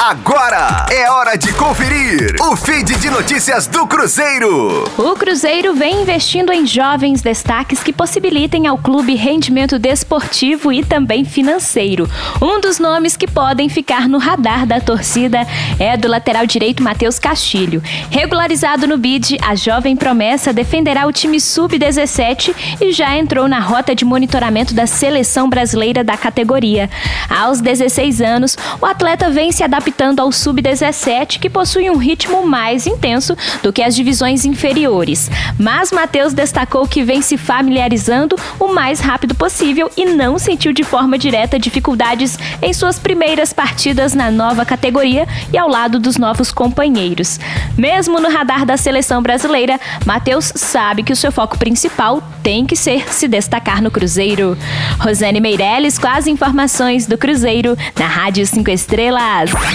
Agora é hora de conferir o feed de notícias do Cruzeiro. O Cruzeiro vem investindo em jovens destaques que possibilitem ao clube rendimento desportivo e também financeiro. Um dos nomes que podem ficar no radar da torcida é do lateral direito Matheus Castilho. Regularizado no BID, a jovem promessa defenderá o time sub-17 e já entrou na rota de monitoramento da seleção brasileira da categoria. Aos 16 anos, o atleta vem se adaptando adaptando ao sub-17, que possui um ritmo mais intenso do que as divisões inferiores. Mas Matheus destacou que vem se familiarizando o mais rápido possível e não sentiu de forma direta dificuldades em suas primeiras partidas na nova categoria e ao lado dos novos companheiros. Mesmo no radar da seleção brasileira, Matheus sabe que o seu foco principal tem que ser se destacar no Cruzeiro. Rosane Meirelles com as informações do Cruzeiro na Rádio 5 Estrelas.